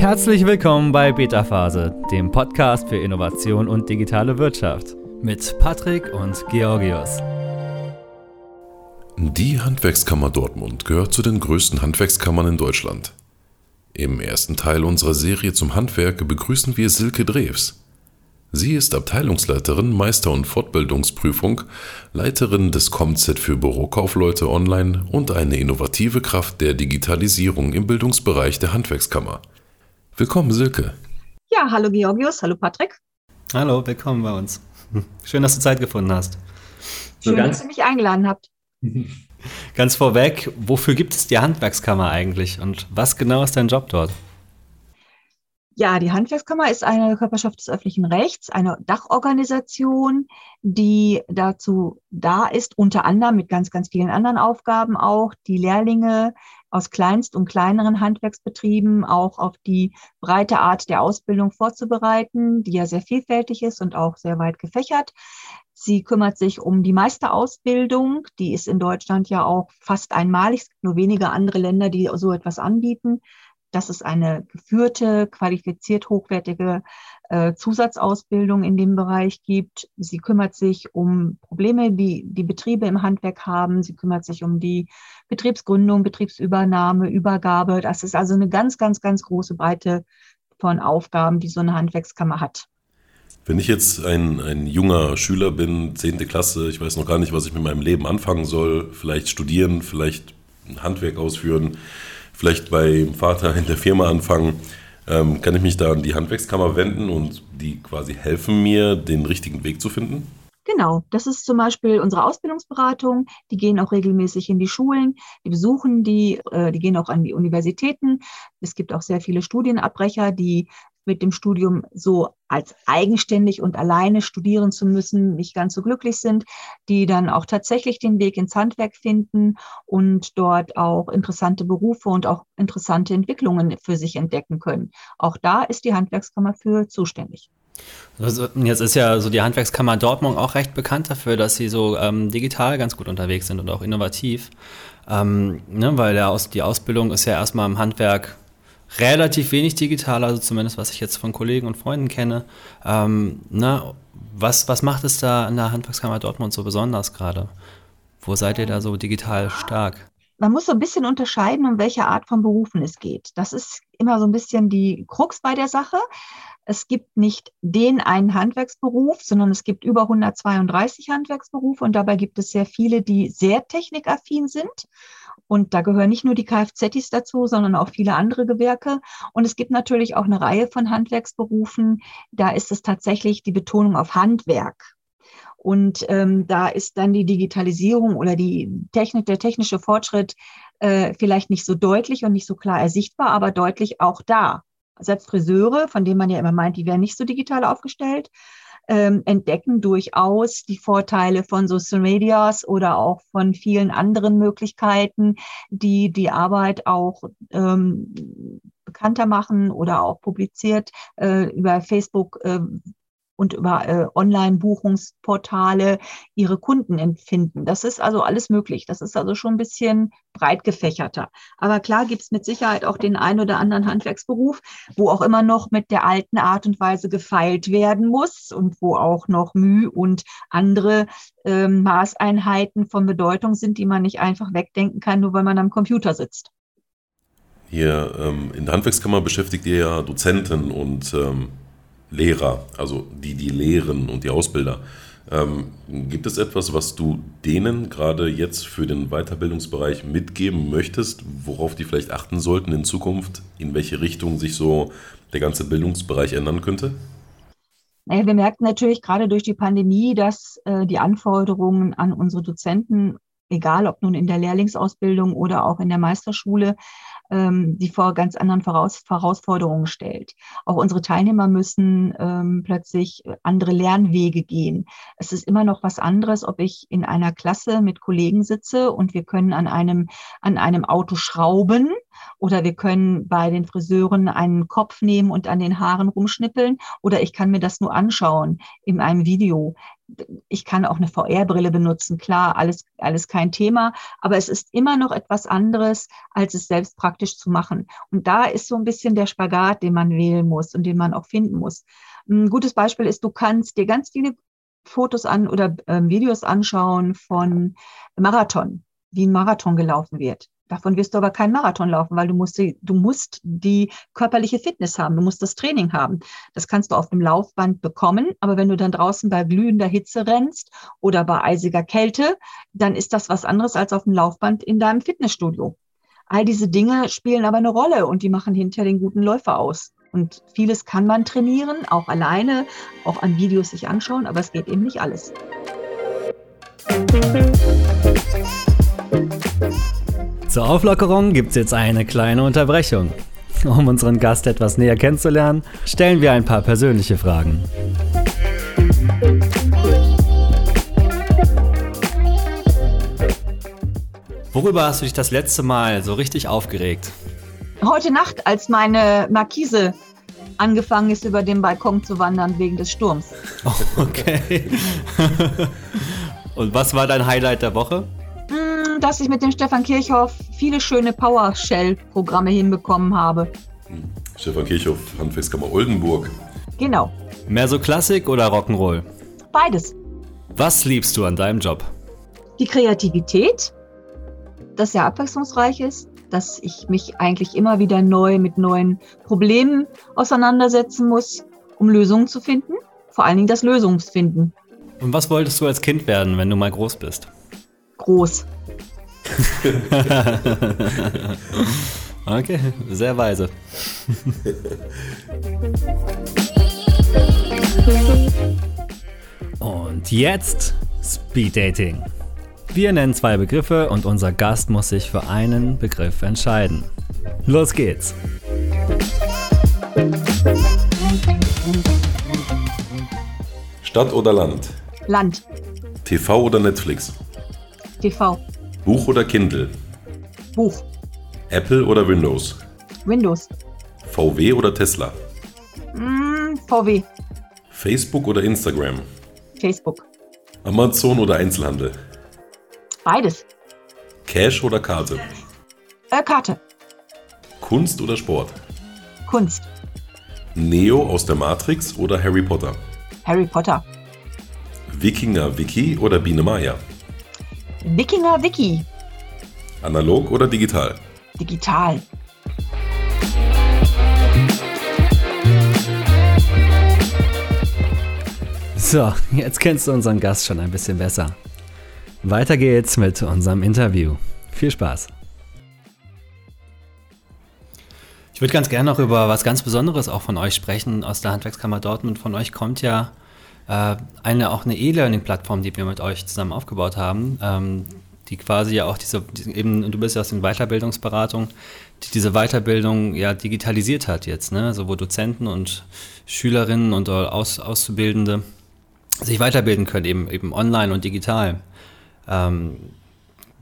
Herzlich willkommen bei Beta Phase, dem Podcast für Innovation und digitale Wirtschaft mit Patrick und Georgios. Die Handwerkskammer Dortmund gehört zu den größten Handwerkskammern in Deutschland. Im ersten Teil unserer Serie zum Handwerk begrüßen wir Silke Drews. Sie ist Abteilungsleiterin Meister- und Fortbildungsprüfung, Leiterin des ComZ für Bürokaufleute online und eine innovative Kraft der Digitalisierung im Bildungsbereich der Handwerkskammer. Willkommen, Silke. Ja, hallo Georgios, hallo Patrick. Hallo, willkommen bei uns. Schön, dass du Zeit gefunden hast. Schön, so dass ihr mich eingeladen habt. Ganz vorweg, wofür gibt es die Handwerkskammer eigentlich und was genau ist dein Job dort? Ja, die Handwerkskammer ist eine Körperschaft des öffentlichen Rechts, eine Dachorganisation, die dazu da ist, unter anderem mit ganz, ganz vielen anderen Aufgaben auch, die Lehrlinge aus kleinst- und kleineren Handwerksbetrieben auch auf die breite Art der Ausbildung vorzubereiten, die ja sehr vielfältig ist und auch sehr weit gefächert. Sie kümmert sich um die Meisterausbildung. Die ist in Deutschland ja auch fast einmalig. Es gibt nur wenige andere Länder, die so etwas anbieten dass es eine geführte, qualifiziert hochwertige äh, Zusatzausbildung in dem Bereich gibt. Sie kümmert sich um Probleme, die die Betriebe im Handwerk haben. Sie kümmert sich um die Betriebsgründung, Betriebsübernahme, Übergabe. Das ist also eine ganz, ganz, ganz große Breite von Aufgaben, die so eine Handwerkskammer hat. Wenn ich jetzt ein, ein junger Schüler bin, zehnte Klasse, ich weiß noch gar nicht, was ich mit meinem Leben anfangen soll, vielleicht studieren, vielleicht Handwerk ausführen, vielleicht beim Vater in der Firma anfangen, ähm, kann ich mich da an die Handwerkskammer wenden und die quasi helfen mir, den richtigen Weg zu finden? Genau, das ist zum Beispiel unsere Ausbildungsberatung. Die gehen auch regelmäßig in die Schulen, die besuchen die, äh, die gehen auch an die Universitäten. Es gibt auch sehr viele Studienabbrecher, die mit dem Studium so als eigenständig und alleine studieren zu müssen, nicht ganz so glücklich sind, die dann auch tatsächlich den Weg ins Handwerk finden und dort auch interessante Berufe und auch interessante Entwicklungen für sich entdecken können. Auch da ist die Handwerkskammer für zuständig. Also jetzt ist ja so die Handwerkskammer Dortmund auch recht bekannt dafür, dass sie so ähm, digital ganz gut unterwegs sind und auch innovativ. Ähm, ne, weil der Aus die Ausbildung ist ja erstmal im Handwerk relativ wenig digital, also zumindest was ich jetzt von Kollegen und Freunden kenne. Ähm, na, was, was macht es da in der Handwerkskammer Dortmund so besonders gerade? Wo seid ihr da so digital stark? Man muss so ein bisschen unterscheiden, um welche Art von Berufen es geht. Das ist immer so ein bisschen die Krux bei der Sache. Es gibt nicht den einen Handwerksberuf, sondern es gibt über 132 Handwerksberufe und dabei gibt es sehr viele, die sehr technikaffin sind und da gehören nicht nur die Kfz dazu, sondern auch viele andere Gewerke. Und es gibt natürlich auch eine Reihe von Handwerksberufen. Da ist es tatsächlich die Betonung auf Handwerk. Und ähm, da ist dann die Digitalisierung oder die Technik, der technische Fortschritt äh, vielleicht nicht so deutlich und nicht so klar ersichtbar, aber deutlich auch da. Selbst Friseure, von denen man ja immer meint, die wären nicht so digital aufgestellt, ähm, entdecken durchaus die Vorteile von Social Medias oder auch von vielen anderen Möglichkeiten, die die Arbeit auch ähm, bekannter machen oder auch publiziert äh, über Facebook äh, und über äh, Online-Buchungsportale ihre Kunden empfinden. Das ist also alles möglich. Das ist also schon ein bisschen breit gefächerter. Aber klar gibt es mit Sicherheit auch den einen oder anderen Handwerksberuf, wo auch immer noch mit der alten Art und Weise gefeilt werden muss und wo auch noch Mühe und andere ähm, Maßeinheiten von Bedeutung sind, die man nicht einfach wegdenken kann, nur weil man am Computer sitzt. Hier ähm, in der Handwerkskammer beschäftigt ihr ja Dozenten und ähm, Lehrer, also die, die lehren und die Ausbilder. Ähm, gibt es etwas, was du denen gerade jetzt für den Weiterbildungsbereich mitgeben möchtest, worauf die vielleicht achten sollten in Zukunft, in welche Richtung sich so der ganze Bildungsbereich ändern könnte? Naja, wir merken natürlich gerade durch die Pandemie, dass äh, die Anforderungen an unsere Dozenten, egal ob nun in der Lehrlingsausbildung oder auch in der Meisterschule, ähm, die vor ganz anderen Voraus Herausforderungen stellt. Auch unsere Teilnehmer müssen ähm, plötzlich andere Lernwege gehen. Es ist immer noch was anderes, ob ich in einer Klasse mit Kollegen sitze und wir können an einem, an einem Auto schrauben oder wir können bei den Friseuren einen Kopf nehmen und an den Haaren rumschnippeln oder ich kann mir das nur anschauen in einem Video ich kann auch eine VR-Brille benutzen, klar, alles, alles kein Thema, aber es ist immer noch etwas anderes, als es selbst praktisch zu machen. Und da ist so ein bisschen der Spagat, den man wählen muss und den man auch finden muss. Ein gutes Beispiel ist, du kannst dir ganz viele Fotos an oder äh, Videos anschauen von Marathon, wie ein Marathon gelaufen wird. Davon wirst du aber keinen Marathon laufen, weil du musst, die, du musst die körperliche Fitness haben, du musst das Training haben. Das kannst du auf dem Laufband bekommen, aber wenn du dann draußen bei glühender Hitze rennst oder bei eisiger Kälte, dann ist das was anderes als auf dem Laufband in deinem Fitnessstudio. All diese Dinge spielen aber eine Rolle und die machen hinterher den guten Läufer aus. Und vieles kann man trainieren, auch alleine, auch an Videos sich anschauen, aber es geht eben nicht alles. Zur Auflockerung gibt es jetzt eine kleine Unterbrechung. Um unseren Gast etwas näher kennenzulernen, stellen wir ein paar persönliche Fragen. Worüber hast du dich das letzte Mal so richtig aufgeregt? Heute Nacht, als meine Markise angefangen ist, über den Balkon zu wandern wegen des Sturms. Okay. Und was war dein Highlight der Woche? Dass ich mit dem Stefan Kirchhoff viele schöne PowerShell-Programme hinbekommen habe. Hm. Stefan Kirchhoff, Handwerkskammer Oldenburg. Genau. Mehr so Klassik oder Rock'n'Roll? Beides. Was liebst du an deinem Job? Die Kreativität, dass er abwechslungsreich ist, dass ich mich eigentlich immer wieder neu mit neuen Problemen auseinandersetzen muss, um Lösungen zu finden. Vor allen Dingen das Lösungsfinden. Und was wolltest du als Kind werden, wenn du mal groß bist? Groß. okay, sehr weise. Und jetzt Speed Dating. Wir nennen zwei Begriffe und unser Gast muss sich für einen Begriff entscheiden. Los geht's. Stadt oder Land? Land. TV oder Netflix? TV. Buch oder Kindle? Buch. Apple oder Windows? Windows. VW oder Tesla? Mm, VW. Facebook oder Instagram? Facebook. Amazon oder Einzelhandel? Beides. Cash oder Karte? Äh, Karte. Kunst oder Sport? Kunst. Neo aus der Matrix oder Harry Potter? Harry Potter. Wikinger Wiki oder Biene Maya? Wikinger Wiki. Analog oder digital? Digital. So, jetzt kennst du unseren Gast schon ein bisschen besser. Weiter geht's mit unserem Interview. Viel Spaß. Ich würde ganz gerne noch über was ganz Besonderes auch von euch sprechen aus der Handwerkskammer Dortmund. Von euch kommt ja eine auch eine E-Learning-Plattform, die wir mit euch zusammen aufgebaut haben, ähm, die quasi ja auch diese, die, eben, du bist ja aus den Weiterbildungsberatung, die diese Weiterbildung ja digitalisiert hat jetzt, ne? Also wo Dozenten und Schülerinnen und Aus, Auszubildende sich weiterbilden können, eben, eben online und digital. Ähm,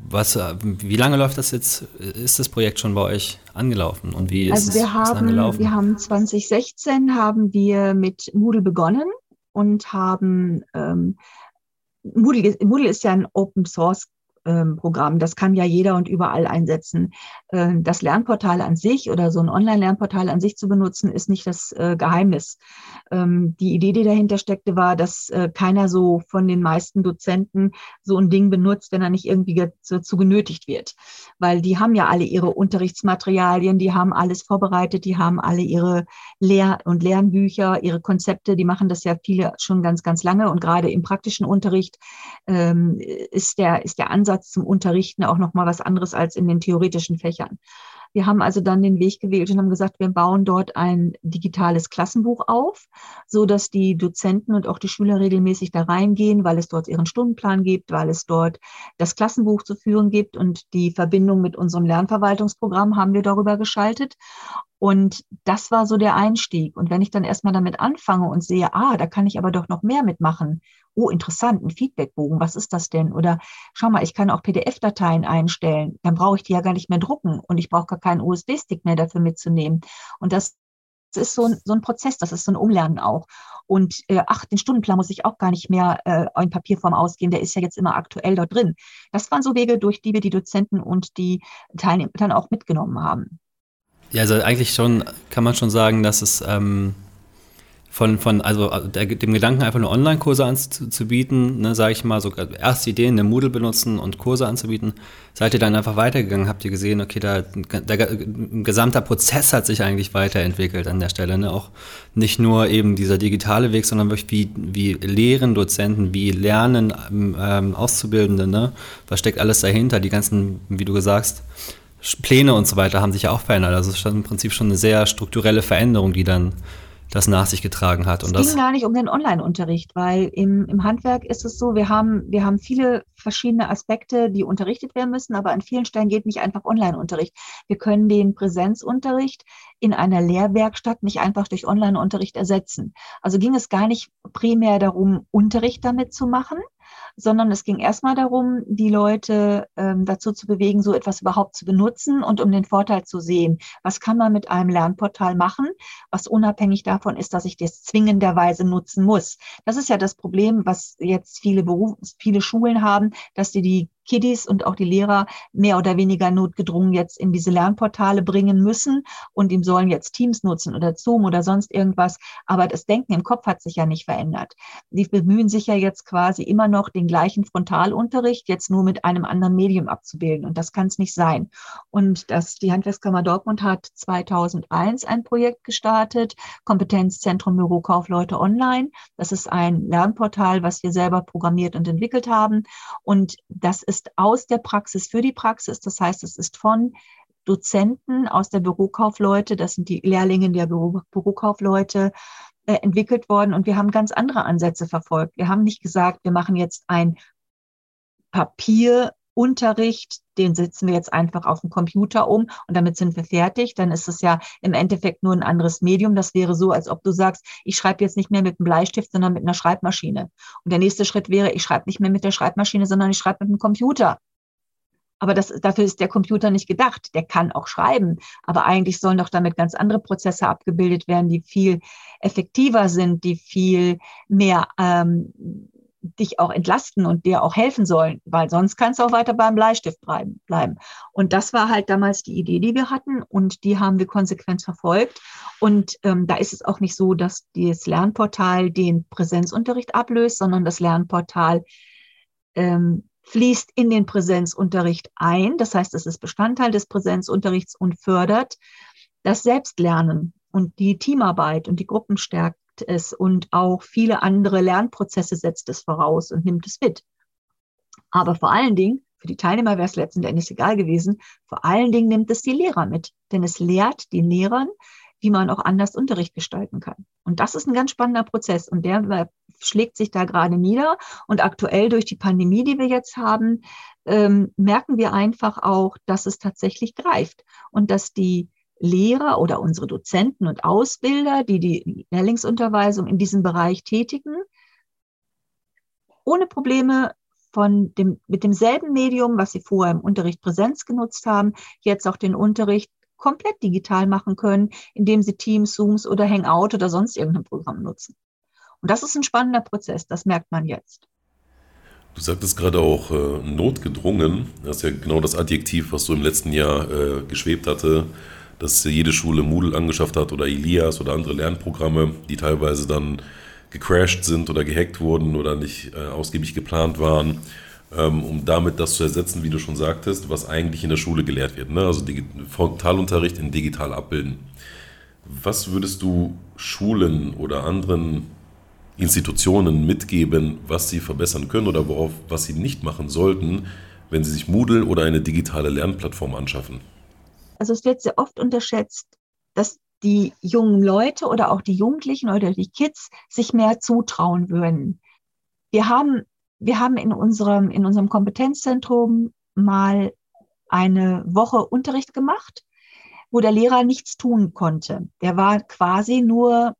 was, äh, wie lange läuft das jetzt? Ist das Projekt schon bei euch angelaufen und wie ist also wir es haben? Wir haben 2016 haben wir mit Moodle begonnen und haben ähm, Moodle, Moodle ist ja ein Open Source Programm. Das kann ja jeder und überall einsetzen. Äh, das Lernportal an sich oder so ein Online-Lernportal an sich zu benutzen, ist nicht das äh, Geheimnis. Ähm, die Idee, die dahinter steckte, war, dass äh, keiner so von den meisten Dozenten so ein Ding benutzt, wenn er nicht irgendwie dazu genötigt wird. Weil die haben ja alle ihre Unterrichtsmaterialien, die haben alles vorbereitet, die haben alle ihre Lehr- und Lernbücher, ihre Konzepte, die machen das ja viele schon ganz, ganz lange und gerade im praktischen Unterricht ähm, ist der, ist der Ansatz, Ansatz zum Unterrichten auch nochmal was anderes als in den theoretischen Fächern. Wir haben also dann den Weg gewählt und haben gesagt, wir bauen dort ein digitales Klassenbuch auf, so dass die Dozenten und auch die Schüler regelmäßig da reingehen, weil es dort ihren Stundenplan gibt, weil es dort das Klassenbuch zu führen gibt und die Verbindung mit unserem Lernverwaltungsprogramm haben wir darüber geschaltet. Und das war so der Einstieg. Und wenn ich dann erstmal damit anfange und sehe, ah, da kann ich aber doch noch mehr mitmachen. Oh, interessant, ein Feedbackbogen, was ist das denn? Oder schau mal, ich kann auch PDF-Dateien einstellen. Dann brauche ich die ja gar nicht mehr drucken und ich brauche gar keinen USB-Stick mehr dafür mitzunehmen. Und das ist so ein, so ein Prozess, das ist so ein Umlernen auch. Und äh, ach, den Stundenplan muss ich auch gar nicht mehr äh, in Papierform ausgehen, der ist ja jetzt immer aktuell dort drin. Das waren so Wege, durch die wir die Dozenten und die Teilnehmer dann auch mitgenommen haben. Ja, also eigentlich schon kann man schon sagen, dass es ähm, von, von also der, dem Gedanken, einfach nur Online-Kurse anzubieten, ne, sage ich mal, so erste Ideen, eine Moodle benutzen und Kurse anzubieten, seid ihr dann einfach weitergegangen, habt ihr gesehen, okay, da, der, der gesamter Prozess hat sich eigentlich weiterentwickelt an der Stelle. Ne? Auch nicht nur eben dieser digitale Weg, sondern wirklich wie, wie lehren Dozenten, wie lernen ähm, Auszubildende, ne? was steckt alles dahinter, die ganzen, wie du gesagt Pläne und so weiter haben sich ja auch verändert. Also es ist im Prinzip schon eine sehr strukturelle Veränderung, die dann das nach sich getragen hat. Und es ging gar nicht um den Online-Unterricht, weil im, im Handwerk ist es so, wir haben, wir haben viele verschiedene Aspekte, die unterrichtet werden müssen, aber an vielen Stellen geht nicht einfach Online-Unterricht. Wir können den Präsenzunterricht in einer Lehrwerkstatt nicht einfach durch Online-Unterricht ersetzen. Also ging es gar nicht primär darum, Unterricht damit zu machen, sondern es ging erstmal darum, die Leute ähm, dazu zu bewegen, so etwas überhaupt zu benutzen und um den Vorteil zu sehen. Was kann man mit einem Lernportal machen, was unabhängig davon ist, dass ich das zwingenderweise nutzen muss. Das ist ja das Problem, was jetzt viele Beruf, viele Schulen haben, dass sie die Kiddies und auch die Lehrer mehr oder weniger notgedrungen jetzt in diese Lernportale bringen müssen und ihm sollen jetzt Teams nutzen oder Zoom oder sonst irgendwas. Aber das Denken im Kopf hat sich ja nicht verändert. Die bemühen sich ja jetzt quasi immer noch den gleichen Frontalunterricht jetzt nur mit einem anderen Medium abzubilden. Und das kann es nicht sein. Und das, die Handwerkskammer Dortmund hat 2001 ein Projekt gestartet, Kompetenzzentrum Bürokaufleute Online. Das ist ein Lernportal, was wir selber programmiert und entwickelt haben. Und das ist ist aus der Praxis für die Praxis. Das heißt, es ist von Dozenten aus der Bürokaufleute, das sind die Lehrlinge der Büro, Bürokaufleute, äh, entwickelt worden. Und wir haben ganz andere Ansätze verfolgt. Wir haben nicht gesagt, wir machen jetzt ein Papier Unterricht, den setzen wir jetzt einfach auf den Computer um und damit sind wir fertig. Dann ist es ja im Endeffekt nur ein anderes Medium. Das wäre so, als ob du sagst, ich schreibe jetzt nicht mehr mit einem Bleistift, sondern mit einer Schreibmaschine. Und der nächste Schritt wäre, ich schreibe nicht mehr mit der Schreibmaschine, sondern ich schreibe mit dem Computer. Aber das, dafür ist der Computer nicht gedacht. Der kann auch schreiben. Aber eigentlich sollen doch damit ganz andere Prozesse abgebildet werden, die viel effektiver sind, die viel mehr ähm, dich auch entlasten und dir auch helfen sollen, weil sonst kannst du auch weiter beim Bleistift bleiben. Und das war halt damals die Idee, die wir hatten und die haben wir konsequent verfolgt. Und ähm, da ist es auch nicht so, dass das Lernportal den Präsenzunterricht ablöst, sondern das Lernportal ähm, fließt in den Präsenzunterricht ein. Das heißt, es ist Bestandteil des Präsenzunterrichts und fördert das Selbstlernen und die Teamarbeit und die Gruppenstärke es und auch viele andere Lernprozesse setzt es voraus und nimmt es mit. Aber vor allen Dingen, für die Teilnehmer wäre es letzten Endes egal gewesen, vor allen Dingen nimmt es die Lehrer mit, denn es lehrt den Lehrern, wie man auch anders Unterricht gestalten kann. Und das ist ein ganz spannender Prozess und der schlägt sich da gerade nieder. Und aktuell durch die Pandemie, die wir jetzt haben, ähm, merken wir einfach auch, dass es tatsächlich greift und dass die Lehrer oder unsere Dozenten und Ausbilder, die die Lehrlingsunterweisung in diesem Bereich tätigen, ohne Probleme von dem, mit demselben Medium, was sie vorher im Unterricht Präsenz genutzt haben, jetzt auch den Unterricht komplett digital machen können, indem sie Teams, Zooms oder Hangout oder sonst irgendein Programm nutzen. Und das ist ein spannender Prozess, das merkt man jetzt. Du sagtest gerade auch äh, notgedrungen. Das ist ja genau das Adjektiv, was so im letzten Jahr äh, geschwebt hatte dass jede Schule Moodle angeschafft hat oder Elias oder andere Lernprogramme, die teilweise dann gecrashed sind oder gehackt wurden oder nicht äh, ausgiebig geplant waren, ähm, um damit das zu ersetzen, wie du schon sagtest, was eigentlich in der Schule gelehrt wird. Ne? Also Frontalunterricht in digital abbilden. Was würdest du Schulen oder anderen Institutionen mitgeben, was sie verbessern können oder worauf, was sie nicht machen sollten, wenn sie sich Moodle oder eine digitale Lernplattform anschaffen? Also es wird sehr oft unterschätzt, dass die jungen Leute oder auch die Jugendlichen oder die Kids sich mehr zutrauen würden. Wir haben, wir haben in unserem, in unserem Kompetenzzentrum mal eine Woche Unterricht gemacht, wo der Lehrer nichts tun konnte. Der war quasi nur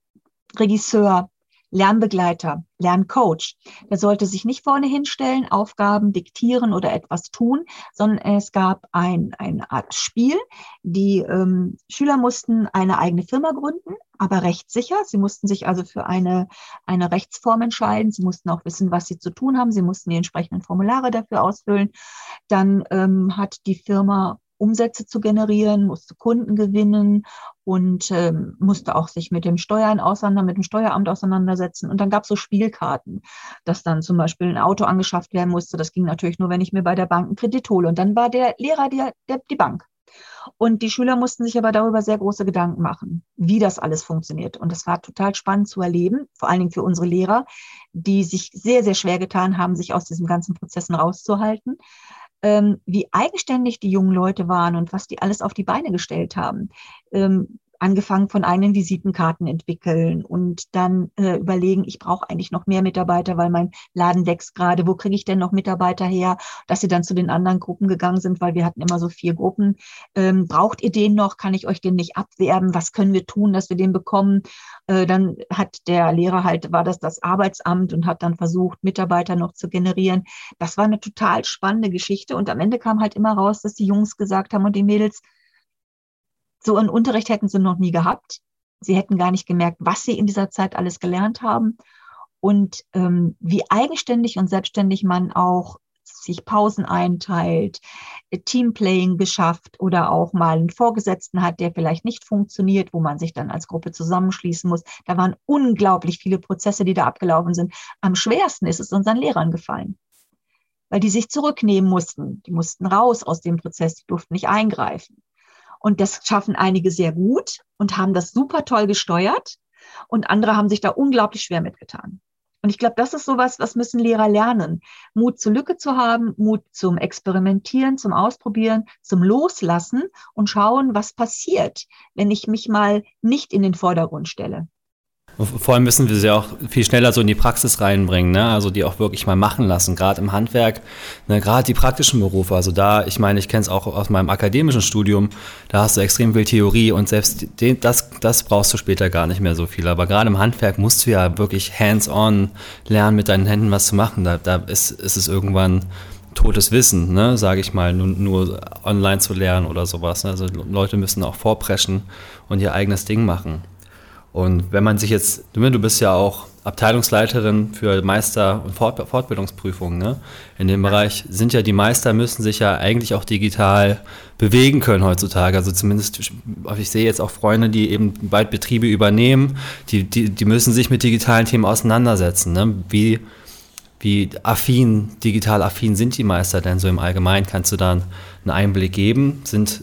Regisseur Lernbegleiter, Lerncoach. Der sollte sich nicht vorne hinstellen, Aufgaben diktieren oder etwas tun, sondern es gab ein, eine Art Spiel. Die ähm, Schüler mussten eine eigene Firma gründen, aber rechtssicher. Sie mussten sich also für eine, eine Rechtsform entscheiden. Sie mussten auch wissen, was sie zu tun haben. Sie mussten die entsprechenden Formulare dafür ausfüllen. Dann ähm, hat die Firma Umsätze zu generieren, musste Kunden gewinnen und ähm, musste auch sich mit dem Steuern auseinander, mit dem Steueramt auseinandersetzen. Und dann gab es so Spielkarten, dass dann zum Beispiel ein Auto angeschafft werden musste. Das ging natürlich nur, wenn ich mir bei der Bank einen Kredit hole. Und dann war der Lehrer der, der, die Bank. Und die Schüler mussten sich aber darüber sehr große Gedanken machen, wie das alles funktioniert. Und das war total spannend zu erleben, vor allen Dingen für unsere Lehrer, die sich sehr, sehr schwer getan haben, sich aus diesen ganzen Prozessen rauszuhalten ähm, wie eigenständig die jungen Leute waren und was die alles auf die Beine gestellt haben. Ähm, angefangen von eigenen Visitenkarten entwickeln und dann äh, überlegen, ich brauche eigentlich noch mehr Mitarbeiter, weil mein Laden wächst gerade, wo kriege ich denn noch Mitarbeiter her, dass sie dann zu den anderen Gruppen gegangen sind, weil wir hatten immer so vier Gruppen. Ähm, braucht ihr den noch? Kann ich euch den nicht abwerben? Was können wir tun, dass wir den bekommen? Äh, dann hat der Lehrer halt, war das das Arbeitsamt und hat dann versucht, Mitarbeiter noch zu generieren. Das war eine total spannende Geschichte und am Ende kam halt immer raus, dass die Jungs gesagt haben und die Mädels, so einen Unterricht hätten sie noch nie gehabt. Sie hätten gar nicht gemerkt, was sie in dieser Zeit alles gelernt haben und ähm, wie eigenständig und selbstständig man auch sich Pausen einteilt, Teamplaying geschafft oder auch mal einen Vorgesetzten hat, der vielleicht nicht funktioniert, wo man sich dann als Gruppe zusammenschließen muss. Da waren unglaublich viele Prozesse, die da abgelaufen sind. Am schwersten ist es unseren Lehrern gefallen, weil die sich zurücknehmen mussten. Die mussten raus aus dem Prozess, die durften nicht eingreifen. Und das schaffen einige sehr gut und haben das super toll gesteuert. Und andere haben sich da unglaublich schwer mitgetan. Und ich glaube, das ist sowas, was müssen Lehrer lernen. Mut zur Lücke zu haben, Mut zum Experimentieren, zum Ausprobieren, zum Loslassen und schauen, was passiert, wenn ich mich mal nicht in den Vordergrund stelle. Vor allem müssen wir sie auch viel schneller so in die Praxis reinbringen, ne? also die auch wirklich mal machen lassen, gerade im Handwerk, ne? gerade die praktischen Berufe. Also da, ich meine, ich kenne es auch aus meinem akademischen Studium, da hast du extrem viel Theorie und selbst den, das, das brauchst du später gar nicht mehr so viel. Aber gerade im Handwerk musst du ja wirklich hands-on lernen, mit deinen Händen was zu machen. Da, da ist, ist es irgendwann totes Wissen, ne, sage ich mal, nur, nur, online zu lernen oder sowas. Ne? Also Leute müssen auch vorpreschen und ihr eigenes Ding machen. Und wenn man sich jetzt, du bist ja auch Abteilungsleiterin für Meister- und Fort Fortbildungsprüfungen, ne? In dem Bereich sind ja die Meister müssen sich ja eigentlich auch digital bewegen können heutzutage. Also zumindest, ich sehe jetzt auch Freunde, die eben bald Betriebe übernehmen, die, die, die müssen sich mit digitalen Themen auseinandersetzen. Ne? Wie, wie affin, digital affin sind die Meister denn so im Allgemeinen? Kannst du da einen Einblick geben? Sind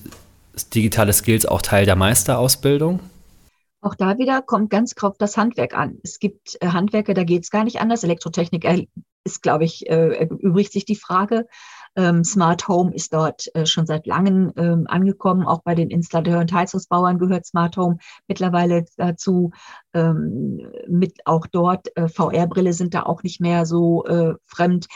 digitale Skills auch Teil der Meisterausbildung? Auch da wieder kommt ganz auf das Handwerk an. Es gibt äh, Handwerke, da geht es gar nicht anders. Elektrotechnik ist, glaube ich, äh, übrigt sich die Frage. Ähm, Smart Home ist dort äh, schon seit langem ähm, angekommen. Auch bei den Installateuren und Heizungsbauern gehört Smart Home mittlerweile dazu. Ähm, mit auch dort äh, VR-Brille sind da auch nicht mehr so äh, fremd.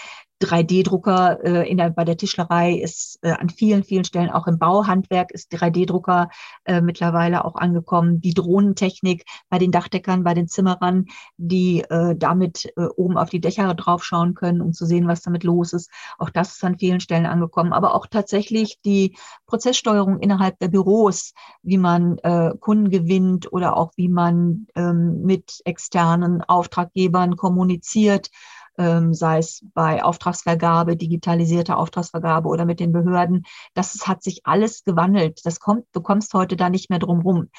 3D-Drucker äh, in der, bei der Tischlerei ist äh, an vielen, vielen Stellen, auch im Bauhandwerk ist 3D-Drucker äh, mittlerweile auch angekommen. Die Drohnentechnik bei den Dachdeckern, bei den Zimmerern, die äh, damit äh, oben auf die Dächer draufschauen können, um zu sehen, was damit los ist. Auch das ist an vielen Stellen angekommen. Aber auch tatsächlich die Prozesssteuerung innerhalb der Büros, wie man äh, Kunden gewinnt oder auch wie man ähm, mit externen Auftraggebern kommuniziert ähm, sei es bei Auftragsvergabe, digitalisierter Auftragsvergabe oder mit den Behörden. Das hat sich alles gewandelt. Das kommt, du kommst heute da nicht mehr drum rum.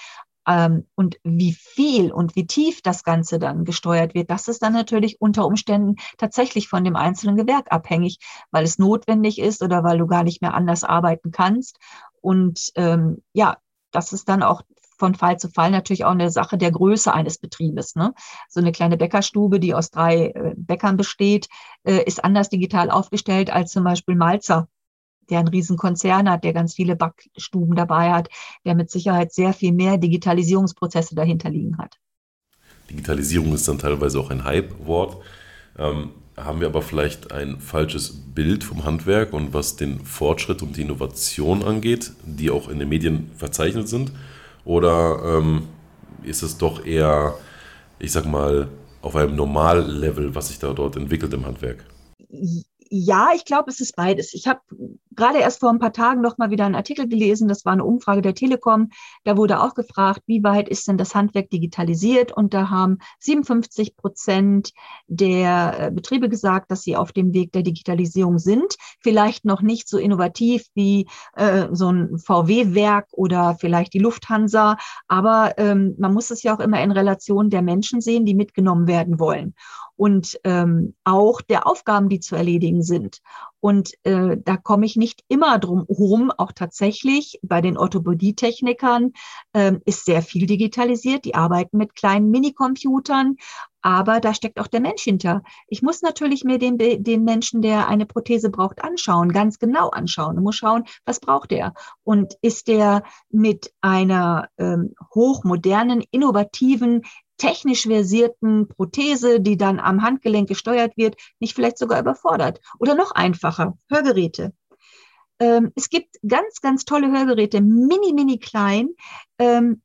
Ähm, und wie viel und wie tief das Ganze dann gesteuert wird, das ist dann natürlich unter Umständen tatsächlich von dem einzelnen Gewerk abhängig, weil es notwendig ist oder weil du gar nicht mehr anders arbeiten kannst. Und ähm, ja, das ist dann auch von Fall zu Fall natürlich auch eine Sache der Größe eines Betriebes. Ne? So eine kleine Bäckerstube, die aus drei äh, Bäckern besteht, äh, ist anders digital aufgestellt als zum Beispiel Malzer, der einen riesen Konzern hat, der ganz viele Backstuben dabei hat, der mit Sicherheit sehr viel mehr Digitalisierungsprozesse dahinter liegen hat. Digitalisierung ist dann teilweise auch ein Hype-Wort. Ähm, haben wir aber vielleicht ein falsches Bild vom Handwerk und was den Fortschritt und die Innovation angeht, die auch in den Medien verzeichnet sind? Oder ähm, ist es doch eher, ich sag mal, auf einem Normallevel, was sich da dort entwickelt im Handwerk? Ja, ich glaube, es ist beides. Ich habe gerade erst vor ein paar Tagen noch mal wieder einen Artikel gelesen. Das war eine Umfrage der Telekom. Da wurde auch gefragt, wie weit ist denn das Handwerk digitalisiert? Und da haben 57 Prozent der äh, Betriebe gesagt, dass sie auf dem Weg der Digitalisierung sind. Vielleicht noch nicht so innovativ wie äh, so ein VW-Werk oder vielleicht die Lufthansa. Aber ähm, man muss es ja auch immer in Relation der Menschen sehen, die mitgenommen werden wollen und ähm, auch der Aufgaben, die zu erledigen sind. Und äh, da komme ich nicht immer drum herum. Auch tatsächlich bei den Orthopädietechnikern äh, ist sehr viel digitalisiert. Die arbeiten mit kleinen Minicomputern, aber da steckt auch der Mensch hinter. Ich muss natürlich mir den, den Menschen, der eine Prothese braucht, anschauen, ganz genau anschauen und muss schauen, was braucht er. Und ist der mit einer ähm, hochmodernen, innovativen, technisch versierten Prothese, die dann am Handgelenk gesteuert wird, nicht vielleicht sogar überfordert. Oder noch einfacher, Hörgeräte. Ähm, es gibt ganz, ganz tolle Hörgeräte, mini, mini klein. Ähm,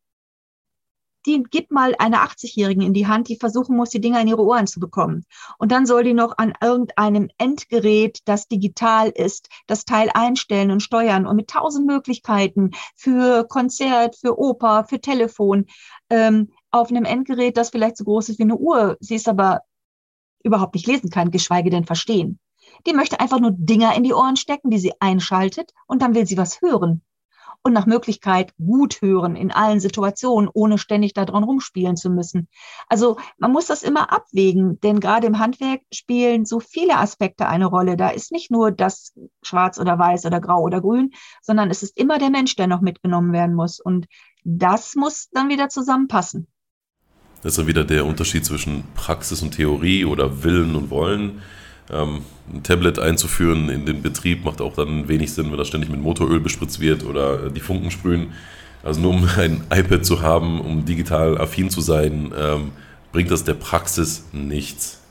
die gibt mal einer 80-Jährigen in die Hand, die versuchen muss, die Dinger in ihre Ohren zu bekommen. Und dann soll die noch an irgendeinem Endgerät, das digital ist, das Teil einstellen und steuern und mit tausend Möglichkeiten für Konzert, für Oper, für Telefon. Ähm, auf einem Endgerät, das vielleicht so groß ist wie eine Uhr, sie es aber überhaupt nicht lesen kann, geschweige denn verstehen. Die möchte einfach nur Dinger in die Ohren stecken, die sie einschaltet und dann will sie was hören. Und nach Möglichkeit gut hören in allen Situationen, ohne ständig daran rumspielen zu müssen. Also man muss das immer abwägen, denn gerade im Handwerk spielen so viele Aspekte eine Rolle. Da ist nicht nur das Schwarz oder Weiß oder Grau oder Grün, sondern es ist immer der Mensch, der noch mitgenommen werden muss. Und das muss dann wieder zusammenpassen. Das ist dann wieder der Unterschied zwischen Praxis und Theorie oder Willen und Wollen. Ähm, ein Tablet einzuführen in den Betrieb macht auch dann wenig Sinn, wenn das ständig mit Motoröl bespritzt wird oder die Funken sprühen. Also nur um ein iPad zu haben, um digital affin zu sein, ähm, bringt das der Praxis nichts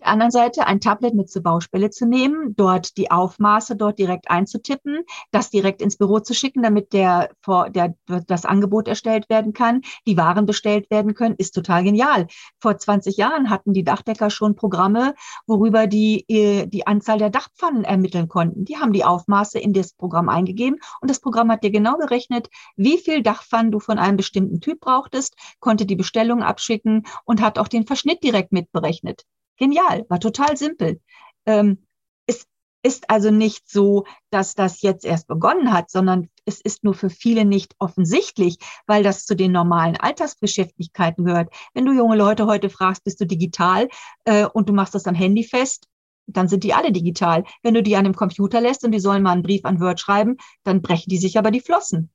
der anderen Seite ein Tablet mit zur Baustelle zu nehmen, dort die Aufmaße dort direkt einzutippen, das direkt ins Büro zu schicken, damit der, vor, der, das Angebot erstellt werden kann, die Waren bestellt werden können, ist total genial. Vor 20 Jahren hatten die Dachdecker schon Programme, worüber die äh, die Anzahl der Dachpfannen ermitteln konnten. Die haben die Aufmaße in das Programm eingegeben und das Programm hat dir genau gerechnet, wie viel Dachpfannen du von einem bestimmten Typ brauchtest, konnte die Bestellung abschicken und hat auch den Verschnitt direkt mitberechnet. Genial, war total simpel. Ähm, es ist also nicht so, dass das jetzt erst begonnen hat, sondern es ist nur für viele nicht offensichtlich, weil das zu den normalen Alltagsbeschäftigkeiten gehört. Wenn du junge Leute heute fragst, bist du digital äh, und du machst das am Handy fest, dann sind die alle digital. Wenn du die an einem Computer lässt und die sollen mal einen Brief an Word schreiben, dann brechen die sich aber die Flossen.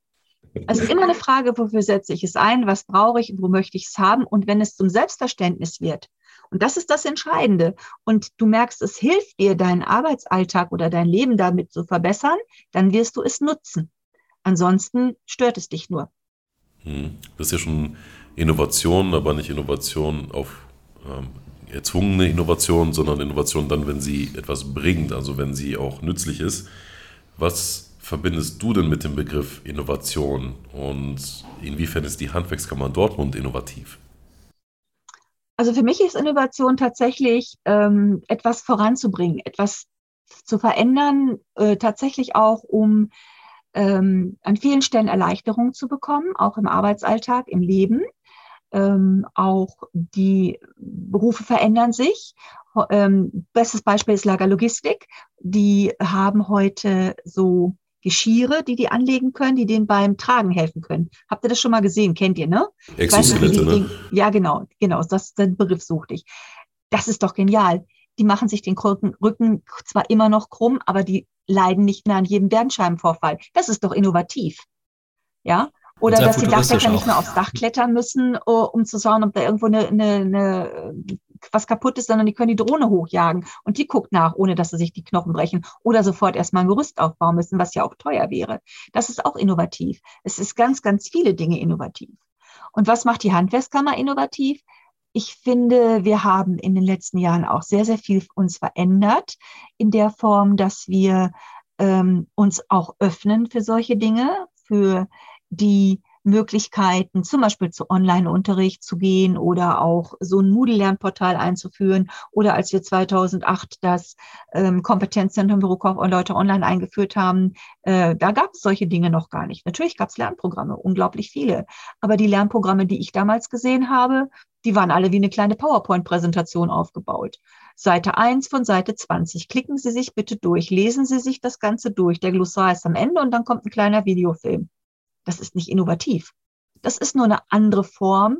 Es ist immer eine Frage, wofür setze ich es ein, was brauche ich, wo möchte ich es haben. Und wenn es zum Selbstverständnis wird, und das ist das Entscheidende. Und du merkst, es hilft dir, deinen Arbeitsalltag oder dein Leben damit zu verbessern, dann wirst du es nutzen. Ansonsten stört es dich nur. Hm. Das ist ja schon Innovation, aber nicht Innovation auf ähm, erzwungene Innovation, sondern Innovation dann, wenn sie etwas bringt, also wenn sie auch nützlich ist. Was verbindest du denn mit dem Begriff Innovation und inwiefern ist die Handwerkskammer Dortmund innovativ? Also für mich ist Innovation tatsächlich ähm, etwas voranzubringen, etwas zu verändern, äh, tatsächlich auch um ähm, an vielen Stellen Erleichterung zu bekommen, auch im Arbeitsalltag, im Leben. Ähm, auch die Berufe verändern sich. Ähm, bestes Beispiel ist Lagerlogistik. Die haben heute so Geschirre, die die anlegen können, die denen beim Tragen helfen können. Habt ihr das schon mal gesehen? Kennt ihr, ne? Exoskelette, ne? Ja, genau, genau. Das, den Begriff suchte ich. Das ist doch genial. Die machen sich den Rücken zwar immer noch krumm, aber die leiden nicht mehr an jedem Bandscheibenvorfall. Das ist doch innovativ. Ja, oder dass die Dachdecker nicht mehr aufs Dach klettern müssen, um zu schauen, ob da irgendwo eine, eine, eine was kaputt ist, sondern die können die Drohne hochjagen und die guckt nach, ohne dass sie sich die Knochen brechen oder sofort erstmal ein Gerüst aufbauen müssen, was ja auch teuer wäre. Das ist auch innovativ. Es ist ganz, ganz viele Dinge innovativ. Und was macht die Handwerkskammer innovativ? Ich finde, wir haben in den letzten Jahren auch sehr, sehr viel uns verändert in der Form, dass wir ähm, uns auch öffnen für solche Dinge, für die Möglichkeiten, zum Beispiel zu Online-Unterricht zu gehen oder auch so ein Moodle-Lernportal einzuführen. Oder als wir 2008 das ähm, Kompetenzzentrum Büro Leute online eingeführt haben, äh, da gab es solche Dinge noch gar nicht. Natürlich gab es Lernprogramme, unglaublich viele. Aber die Lernprogramme, die ich damals gesehen habe, die waren alle wie eine kleine PowerPoint-Präsentation aufgebaut. Seite 1 von Seite 20. Klicken Sie sich bitte durch, lesen Sie sich das Ganze durch. Der Glossar ist am Ende und dann kommt ein kleiner Videofilm. Das ist nicht innovativ. Das ist nur eine andere Form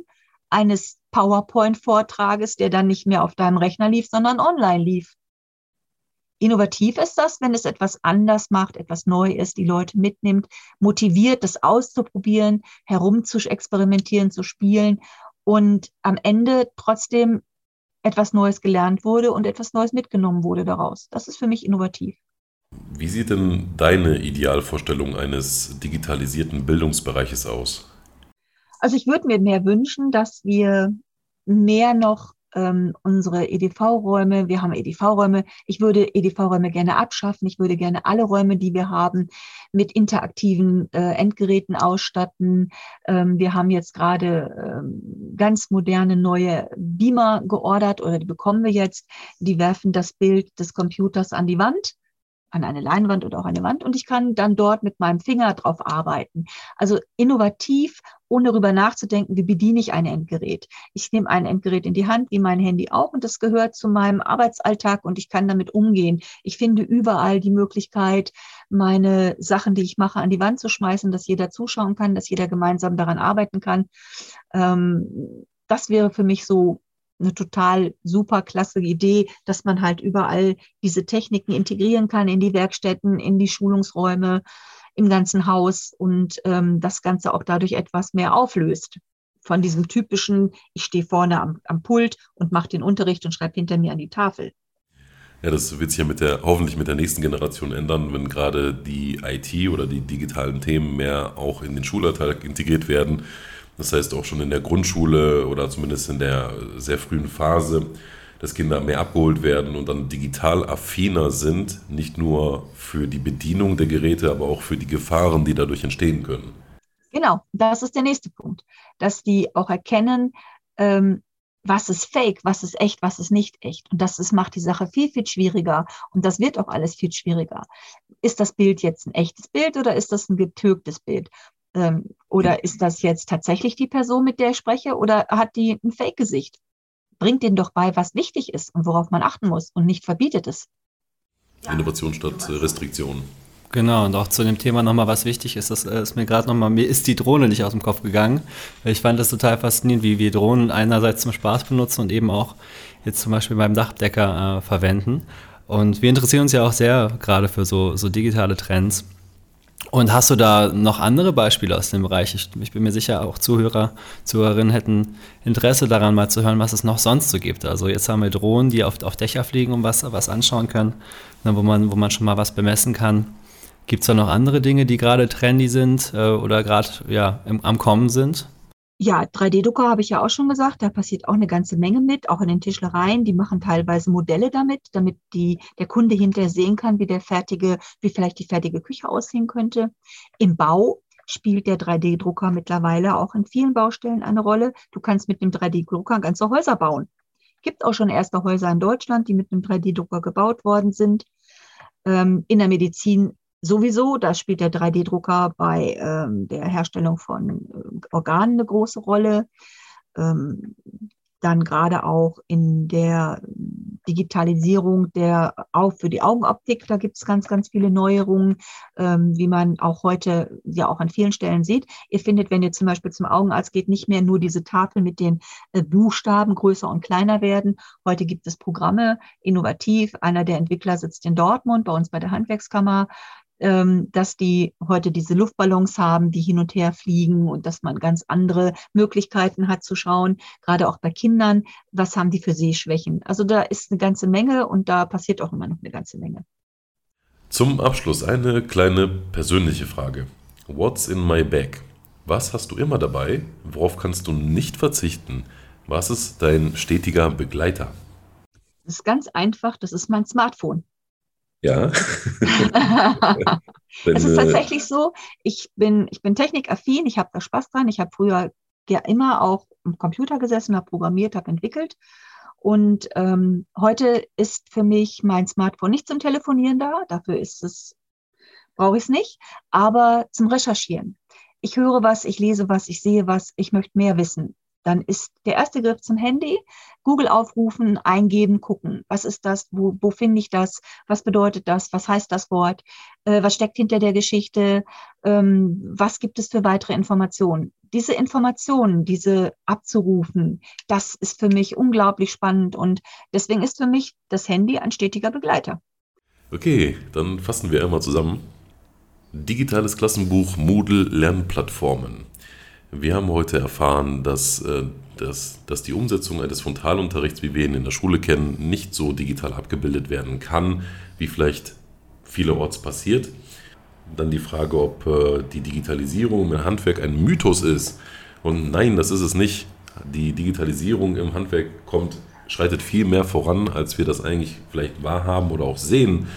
eines PowerPoint-Vortrages, der dann nicht mehr auf deinem Rechner lief, sondern online lief. Innovativ ist das, wenn es etwas anders macht, etwas neu ist, die Leute mitnimmt, motiviert, das auszuprobieren, herum zu experimentieren, zu spielen und am Ende trotzdem etwas Neues gelernt wurde und etwas Neues mitgenommen wurde daraus. Das ist für mich innovativ. Wie sieht denn deine Idealvorstellung eines digitalisierten Bildungsbereiches aus? Also ich würde mir mehr wünschen, dass wir mehr noch ähm, unsere EDV-Räume, wir haben EDV-Räume, ich würde EDV-Räume gerne abschaffen, ich würde gerne alle Räume, die wir haben, mit interaktiven äh, Endgeräten ausstatten. Ähm, wir haben jetzt gerade ähm, ganz moderne neue Beamer geordert oder die bekommen wir jetzt. Die werfen das Bild des Computers an die Wand an eine Leinwand oder auch eine Wand und ich kann dann dort mit meinem Finger drauf arbeiten. Also innovativ, ohne darüber nachzudenken, wie bediene ich ein Endgerät. Ich nehme ein Endgerät in die Hand, wie mein Handy auch, und das gehört zu meinem Arbeitsalltag und ich kann damit umgehen. Ich finde überall die Möglichkeit, meine Sachen, die ich mache, an die Wand zu schmeißen, dass jeder zuschauen kann, dass jeder gemeinsam daran arbeiten kann. Ähm, das wäre für mich so eine total super klasse Idee, dass man halt überall diese Techniken integrieren kann in die Werkstätten, in die Schulungsräume, im ganzen Haus und ähm, das Ganze auch dadurch etwas mehr auflöst. Von diesem typischen, ich stehe vorne am, am Pult und mache den Unterricht und schreibe hinter mir an die Tafel. Ja, das wird sich ja mit der, hoffentlich mit der nächsten Generation ändern, wenn gerade die IT oder die digitalen Themen mehr auch in den Schulalltag integriert werden das heißt auch schon in der Grundschule oder zumindest in der sehr frühen Phase, dass Kinder mehr abgeholt werden und dann digital affiner sind, nicht nur für die Bedienung der Geräte, aber auch für die Gefahren, die dadurch entstehen können. Genau, das ist der nächste Punkt, dass die auch erkennen, ähm, was ist fake, was ist echt, was ist nicht echt. Und das ist, macht die Sache viel, viel schwieriger. Und das wird auch alles viel schwieriger. Ist das Bild jetzt ein echtes Bild oder ist das ein getürktes Bild? Ähm, oder ist das jetzt tatsächlich die Person, mit der ich spreche, oder hat die ein Fake-Gesicht? Bringt denen doch bei, was wichtig ist und worauf man achten muss und nicht verbietet es. Innovation statt Restriktion. Genau, und auch zu dem Thema nochmal, was wichtig ist, das äh, ist mir gerade nochmal, mir ist die Drohne nicht aus dem Kopf gegangen. Ich fand das total faszinierend, wie wir Drohnen einerseits zum Spaß benutzen und eben auch jetzt zum Beispiel beim Dachdecker äh, verwenden. Und wir interessieren uns ja auch sehr gerade für so, so digitale Trends. Und hast du da noch andere Beispiele aus dem Bereich? Ich, ich, bin mir sicher, auch Zuhörer, Zuhörerinnen hätten Interesse daran, mal zu hören, was es noch sonst so gibt. Also jetzt haben wir Drohnen, die auf, auf Dächer fliegen und was, was anschauen können, ne, wo, man, wo man schon mal was bemessen kann. Gibt es da noch andere Dinge, die gerade trendy sind äh, oder gerade ja, am Kommen sind? Ja, 3D-Drucker habe ich ja auch schon gesagt, da passiert auch eine ganze Menge mit, auch in den Tischlereien. Die machen teilweise Modelle damit, damit die, der Kunde hinterher sehen kann, wie der fertige, wie vielleicht die fertige Küche aussehen könnte. Im Bau spielt der 3D-Drucker mittlerweile auch in vielen Baustellen eine Rolle. Du kannst mit dem 3D-Drucker ganze Häuser bauen. Gibt auch schon erste Häuser in Deutschland, die mit einem 3D-Drucker gebaut worden sind. Ähm, in der Medizin sowieso. Da spielt der 3D-Drucker bei ähm, der Herstellung von äh, Organen eine große Rolle. Ähm, dann gerade auch in der Digitalisierung der auch für die Augenoptik, da gibt es ganz, ganz viele Neuerungen, ähm, wie man auch heute ja auch an vielen Stellen sieht. Ihr findet, wenn ihr zum Beispiel zum Augenarzt geht, nicht mehr nur diese Tafel mit den äh, Buchstaben größer und kleiner werden. Heute gibt es Programme, innovativ. Einer der Entwickler sitzt in Dortmund, bei uns bei der Handwerkskammer dass die heute diese Luftballons haben, die hin und her fliegen und dass man ganz andere Möglichkeiten hat zu schauen, gerade auch bei Kindern, was haben die für Sehschwächen. Also da ist eine ganze Menge und da passiert auch immer noch eine ganze Menge. Zum Abschluss eine kleine persönliche Frage. What's in my bag? Was hast du immer dabei? Worauf kannst du nicht verzichten? Was ist dein stetiger Begleiter? Das ist ganz einfach, das ist mein Smartphone. Ja. es ist äh, tatsächlich so, ich bin, ich bin technikaffin, ich habe da Spaß dran. Ich habe früher ja immer auch am Computer gesessen, habe programmiert, habe entwickelt. Und ähm, heute ist für mich mein Smartphone nicht zum Telefonieren da, dafür ist es, brauche ich es nicht, aber zum Recherchieren. Ich höre was, ich lese was, ich sehe was, ich möchte mehr wissen dann ist der erste Griff zum Handy, Google aufrufen, eingeben, gucken. Was ist das? Wo, wo finde ich das? Was bedeutet das? Was heißt das Wort? Äh, was steckt hinter der Geschichte? Ähm, was gibt es für weitere Informationen? Diese Informationen, diese abzurufen, das ist für mich unglaublich spannend und deswegen ist für mich das Handy ein stetiger Begleiter. Okay, dann fassen wir einmal zusammen. Digitales Klassenbuch Moodle Lernplattformen. Wir haben heute erfahren, dass, äh, dass, dass die Umsetzung eines Frontalunterrichts, wie wir ihn in der Schule kennen, nicht so digital abgebildet werden kann, wie vielleicht vielerorts passiert. Dann die Frage, ob äh, die Digitalisierung im Handwerk ein Mythos ist. Und nein, das ist es nicht. Die Digitalisierung im Handwerk kommt, schreitet viel mehr voran, als wir das eigentlich vielleicht wahrhaben oder auch sehen.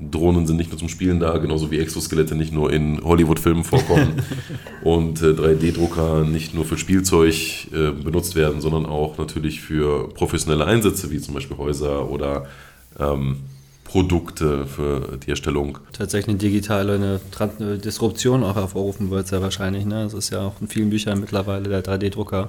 Drohnen sind nicht nur zum Spielen da, genauso wie Exoskelette nicht nur in Hollywood-Filmen vorkommen und äh, 3D-Drucker nicht nur für Spielzeug äh, benutzt werden, sondern auch natürlich für professionelle Einsätze, wie zum Beispiel Häuser oder ähm, Produkte für die Erstellung. Tatsächlich eine digitale eine Disruption auch hervorrufen wird, sehr wahrscheinlich. Ne? Das ist ja auch in vielen Büchern mittlerweile der 3D-Drucker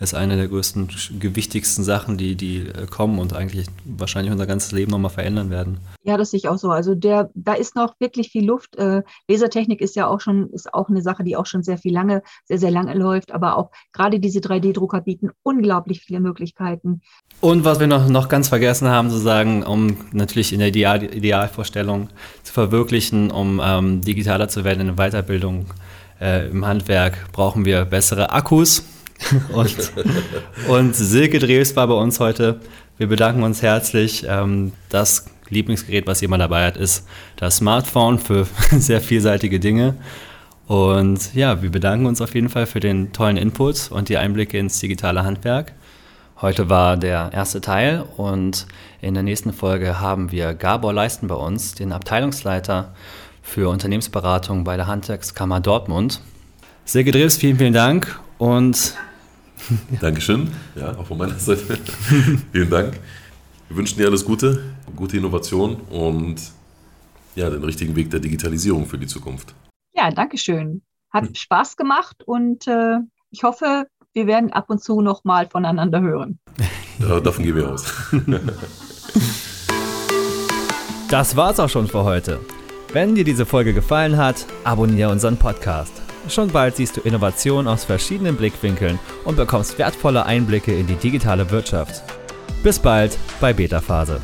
ist eine der größten, gewichtigsten Sachen, die, die äh, kommen und eigentlich wahrscheinlich unser ganzes Leben nochmal verändern werden. Ja, das sehe ich auch so. Also der, da ist noch wirklich viel Luft. Äh, Lasertechnik ist ja auch schon, ist auch eine Sache, die auch schon sehr viel lange, sehr, sehr lange läuft. Aber auch gerade diese 3D-Drucker bieten unglaublich viele Möglichkeiten. Und was wir noch, noch ganz vergessen haben zu sagen, um natürlich in der Ideal, Idealvorstellung zu verwirklichen, um ähm, digitaler zu werden in der Weiterbildung äh, im Handwerk, brauchen wir bessere Akkus und, und Silke Drews war bei uns heute. Wir bedanken uns herzlich. Ähm, das Lieblingsgerät, was jemand dabei hat, ist das Smartphone für sehr vielseitige Dinge. Und ja, wir bedanken uns auf jeden Fall für den tollen Input und die Einblicke ins digitale Handwerk. Heute war der erste Teil und in der nächsten Folge haben wir Gabor Leisten bei uns, den Abteilungsleiter für Unternehmensberatung bei der Handwerkskammer Dortmund. Silke Drews, vielen, vielen Dank und Dankeschön. Ja, auch von meiner Seite. Vielen Dank. Wir wünschen dir alles Gute, gute Innovation und ja, den richtigen Weg der Digitalisierung für die Zukunft. Ja, danke schön. Hat hm. Spaß gemacht und äh, ich hoffe, wir werden ab und zu noch mal voneinander hören. Ja, davon gehen wir aus. das war's auch schon für heute. Wenn dir diese Folge gefallen hat, abonniere unseren Podcast. Schon bald siehst du Innovationen aus verschiedenen Blickwinkeln und bekommst wertvolle Einblicke in die digitale Wirtschaft. Bis bald bei Beta Phase.